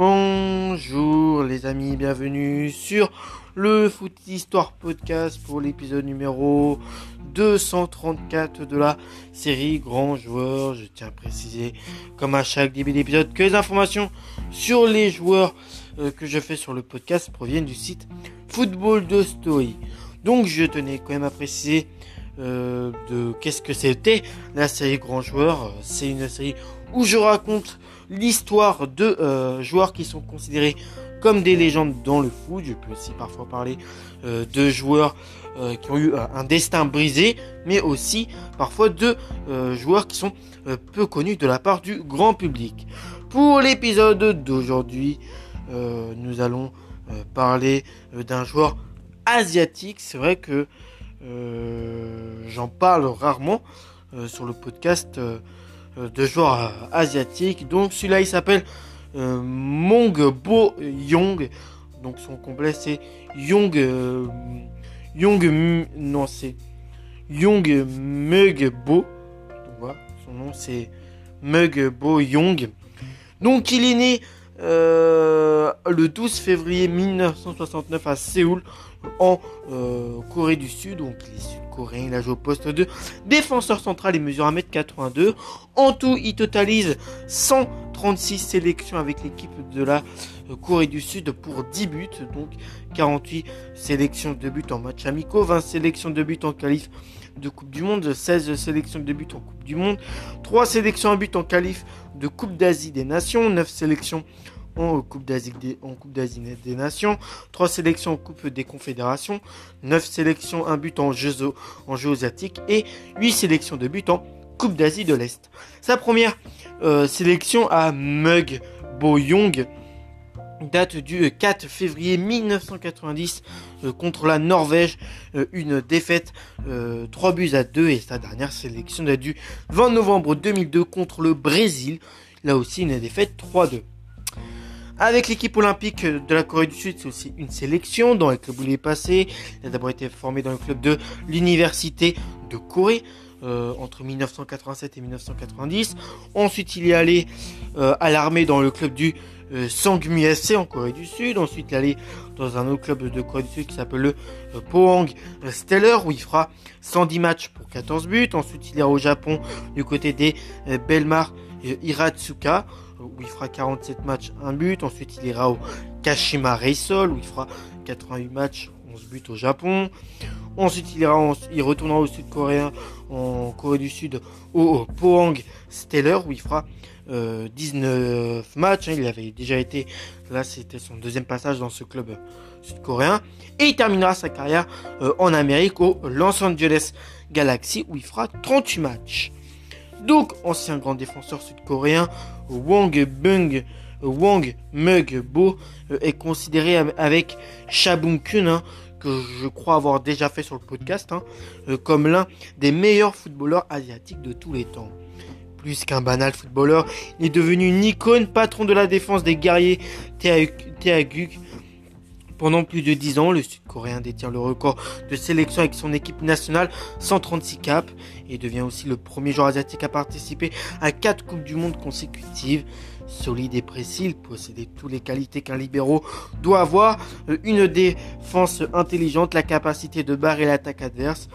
Bonjour les amis, bienvenue sur le Foot Histoire Podcast pour l'épisode numéro 234 de la série Grand Joueur. Je tiens à préciser, comme à chaque début d'épisode, que les informations sur les joueurs euh, que je fais sur le podcast proviennent du site Football de Story. Donc je tenais quand même à préciser euh, de qu'est-ce que c'était la série Grand Joueur. C'est une série où je raconte l'histoire de euh, joueurs qui sont considérés comme des légendes dans le foot. Je peux aussi parfois parler euh, de joueurs euh, qui ont eu un destin brisé, mais aussi parfois de joueurs qui sont peu connus de la part du grand public. Pour l'épisode d'aujourd'hui, nous allons parler d'un joueur asiatique. C'est vrai que j'en parle rarement sur le podcast de joueurs euh, asiatiques. Donc celui-là il s'appelle euh, Mong Bo Yong. Donc son complet c'est Yong Yong non c'est Yong Mug Bo. son nom c'est Mug Bo Yong. Donc il est né le 12 février 1969 à Séoul en Corée du Sud. Donc il est sud-coréen, il a joué au poste de défenseur central et mesure 1m82. En tout, il totalise 136 sélections avec l'équipe de la euh, Corée du Sud pour 10 buts. Donc 48 sélections de buts en match amicaux, 20 sélections de buts en qualif de Coupe du Monde, 16 sélections de buts en Coupe du Monde, 3 sélections en but en qualif de Coupe d'Asie des Nations, 9 sélections en Coupe d'Asie des, des Nations, 3 sélections en Coupe des Confédérations, 9 sélections, un but en Jeux, en asiatiques et 8 sélections de buts en Coupe d'Asie de l'Est. Sa première euh, sélection à Mug Boyong date du 4 février 1990 euh, contre la Norvège, euh, une défaite 3 buts à 2 et sa dernière sélection date du 20 novembre 2002 contre le Brésil, là aussi une défaite 3-2. Avec l'équipe olympique de la Corée du Sud, c'est aussi une sélection dans le club où il est passé. Il a d'abord été formé dans le club de l'Université de Corée. Euh, entre 1987 et 1990. Ensuite, il est allé euh, à l'armée dans le club du euh, SC en Corée du Sud. Ensuite, il est allé dans un autre club de Corée du Sud qui s'appelle le Pohang Stellar où il fera 110 matchs pour 14 buts. Ensuite, il ira au Japon du côté des Belmar Hiratsuka où il fera 47 matchs, 1 but. Ensuite, il ira au Kashima Reysol où il fera 88 matchs, 11 buts au Japon. Ensuite, il, ira il retournera au Sud-Coréen, en Corée du Sud, au, Pohang Stellar, où il fera 19 euh, matchs. Hein. il avait déjà été, là c'était son deuxième passage dans ce club sud-coréen. Et il terminera sa carrière euh, en Amérique au Los Angeles Galaxy, où il fera 38 matchs. Donc, ancien grand défenseur sud-coréen, Wang Bung Wang Mug Bo euh, est considéré avec Shabung Kun hein, que je crois avoir déjà fait sur le podcast, hein, euh, comme l'un des meilleurs footballeurs asiatiques de tous les temps. Plus qu'un banal footballeur, il est devenu une icône, patron de la défense des guerriers Taeguk. Pendant plus de 10 ans, le Sud-Coréen détient le record de sélection avec son équipe nationale 136 caps et devient aussi le premier joueur asiatique à participer à 4 Coupes du Monde consécutives. Solide et précis, il possédait toutes les qualités qu'un libéraux doit avoir. Euh, une défense intelligente, la capacité de barrer l'attaque adverse,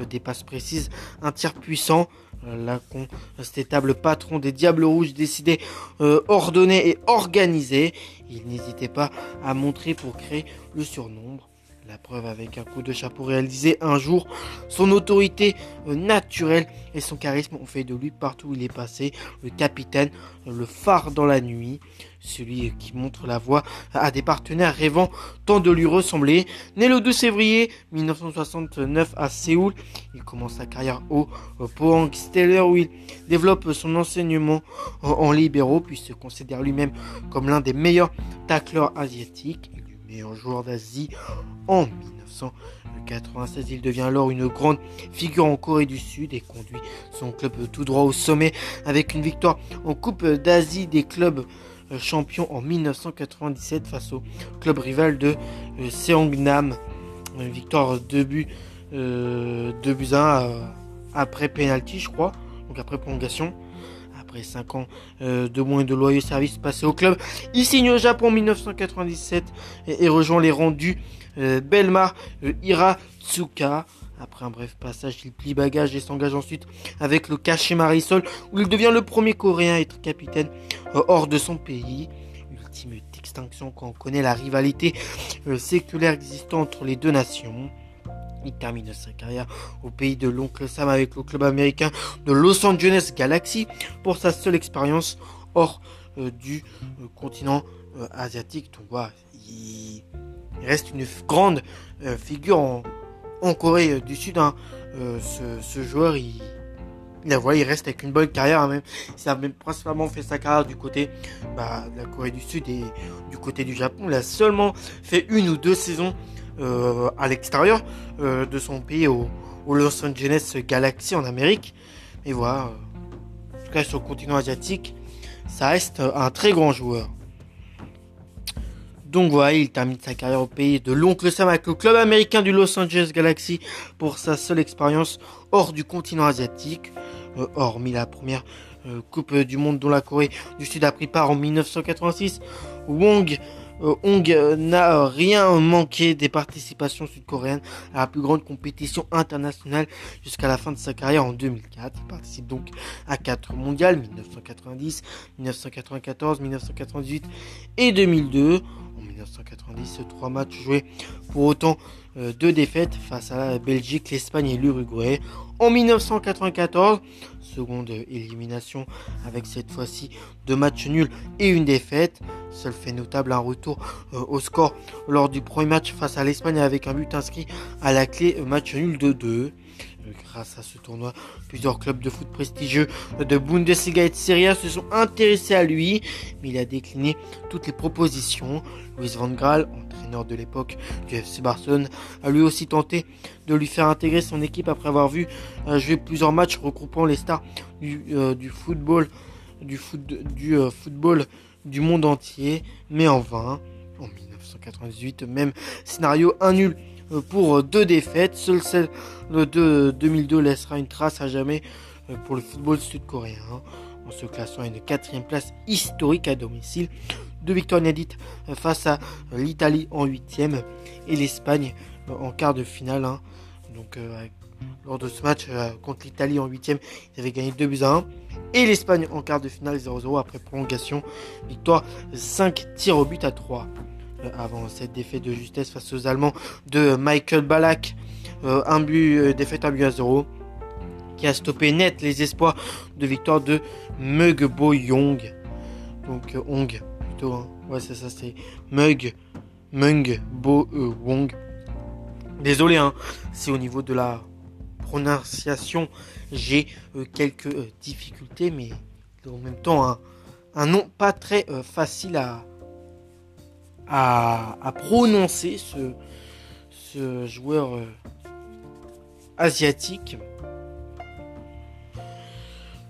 euh, des passes précises, un tir puissant. Euh, L'incontestable patron des Diables Rouges décidé, ordonné et organisé. Il n'hésitait pas à montrer pour créer le surnombre. La preuve avec un coup de chapeau réalisé un jour. Son autorité euh, naturelle et son charisme ont fait de lui partout où il est passé le capitaine, le phare dans la nuit, celui qui montre la voie à des partenaires rêvant tant de lui ressembler. Né le 12 février 1969 à Séoul, il commence sa carrière au Pohang Stellar où il développe son enseignement en libéraux puis se considère lui-même comme l'un des meilleurs tacleurs asiatiques meilleur joueur d'Asie en 1996. Il devient alors une grande figure en Corée du Sud et conduit son club tout droit au sommet avec une victoire en Coupe d'Asie des clubs euh, champions en 1997 face au club rival de euh, Seongnam. Une victoire de buts, euh, 1 euh, après penalty, je crois, donc après prolongation après 5 ans de moins de loyaux services passés au club. Il signe au Japon en 1997 et, rejoint les rangs du Belmar Hiratsuka. Après un bref passage, il plie bagage et s'engage ensuite avec le Caché Marisol, où il devient le premier Coréen à être capitaine hors de son pays. Ultime extinction quand on connaît la rivalité séculaire existant entre les deux nations. Il termine sa carrière au pays de l'oncle Sam avec le club américain de Los Angeles Galaxy pour sa seule expérience hors euh, du euh, continent euh, asiatique. Donc voilà, il, reste une grande figure en, Corée du Sud. Hein. Ce, joueur, il, il, il reste avec une bonne carrière. Hein. Il a même principalement fait sa carrière du côté bah, de la Corée du Sud et du côté du Japon. Il a seulement fait une ou deux saisons euh, à l'extérieur euh, de son pays au, Los Angeles Galaxy en Amérique. Et voilà, euh, en tout cas sur le continent asiatique, ça reste un très grand joueur. Donc voilà, il termine sa carrière au pays de l'oncle Sam avec le club américain du Los Angeles Galaxy pour sa seule expérience hors du continent asiatique, hormis la première Coupe du Monde dont la Corée du Sud a pris part en 1986. Wong euh, Hong n'a rien manqué des participations sud-coréennes à la plus grande compétition internationale jusqu'à la fin de sa carrière en 2004. Il participe donc à 4 mondiales, 1990, 1994, 1998 et 2002. En 1990, trois matchs joués pour autant deux défaites face à la Belgique, l'Espagne et l'Uruguay. En 1994, seconde élimination avec cette fois-ci deux matchs nuls et une défaite. Seul fait notable un retour euh, au score lors du premier match face à l'Espagne avec un but inscrit à la clé match nul de 2. Grâce à ce tournoi, plusieurs clubs de foot prestigieux de Bundesliga et de Serie A se sont intéressés à lui, mais il a décliné toutes les propositions. Louis Van Gaal, entraîneur de l'époque du FC Barcelone, a lui aussi tenté de lui faire intégrer son équipe après avoir vu euh, jouer plusieurs matchs regroupant les stars du, euh, football, du, du euh, football du monde entier, mais en vain. En 1998, même scénario, un nul pour deux défaites. Seule celle de 2002 laissera une trace à jamais pour le football sud-coréen. Hein, en se classant à une quatrième place historique à domicile. Deux victoires inédites face à l'Italie en huitième et l'Espagne en quart de finale. Hein. Donc lors de ce match contre l'Italie en huitième, ils avaient gagné 2 buts à 1. Et l'Espagne en quart de finale 0-0 après prolongation. Victoire 5 tirs au but à 3 avant cette défaite de justesse face aux Allemands de Michael Ballack. Euh, un but, euh, défaite un but à 0 qui a stoppé net les espoirs de victoire de Mugbo Young. Donc euh, Hong plutôt. Hein. Ouais c'est ça c'est Mug Mung Wong. Désolé hein, c'est au niveau de la prononciation. J'ai quelques difficultés mais en même temps un nom pas très facile à, à, prononcer ce, joueur euh, asiatique.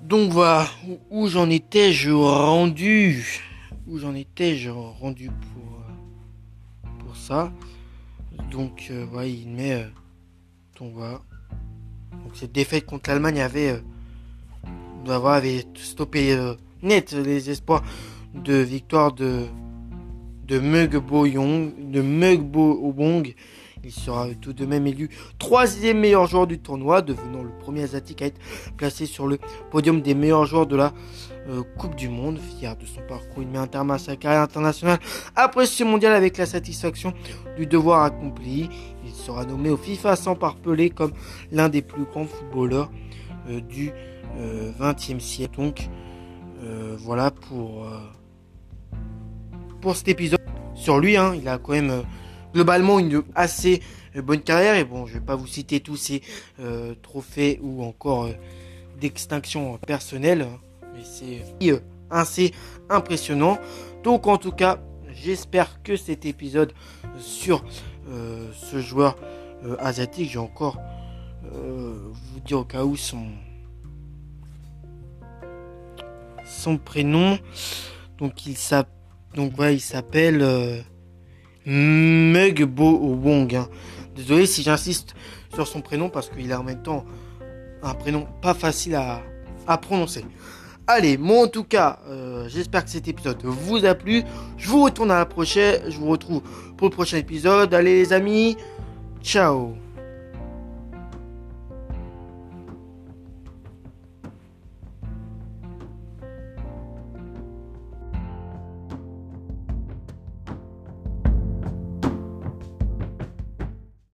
Donc voilà, où, j'en étais-je rendu Où j'en étais-je rendu pour, euh, pour ça Donc euh, il met... voilà. Donc cette défaite contre l'Allemagne avait... Doit avait stoppé net les espoirs de victoire de de Mugbo Yong, de Mugbo Obong. Il sera tout de même élu troisième meilleur joueur du tournoi, devenant le premier asiatique à être placé sur le podium des meilleurs joueurs de la euh, Coupe du Monde. Fier de son parcours, il met un terme à sa carrière internationale après ce mondial avec la satisfaction du devoir accompli. Il sera nommé au FIFA sans parpeler comme l'un des plus grands footballeurs euh, du XXe euh, siècle. Donc voilà pour pour cet épisode sur lui. Hein. il a quand même globalement une assez euh, bonne carrière. Et bon, je vais pas vous citer tous ses euh, trophées ou encore d'extinction personnelle, hein. mais c'est assez impressionnant. Donc en tout cas, j'espère que cet épisode sur ce joueur asiatique, j'ai encore vous dire au cas où son prénom. Donc il s'appelle donc il s'appelle Mugbo Wong. Hein. Désolé si j'insiste sur son prénom parce qu'il a en même temps un prénom pas facile à, à prononcer. Allez, moi en tout cas, euh, j'espère que cet épisode vous a plu. Je vous retourne à la prochaine. Je vous retrouve pour le prochain épisode. Allez les amis, ciao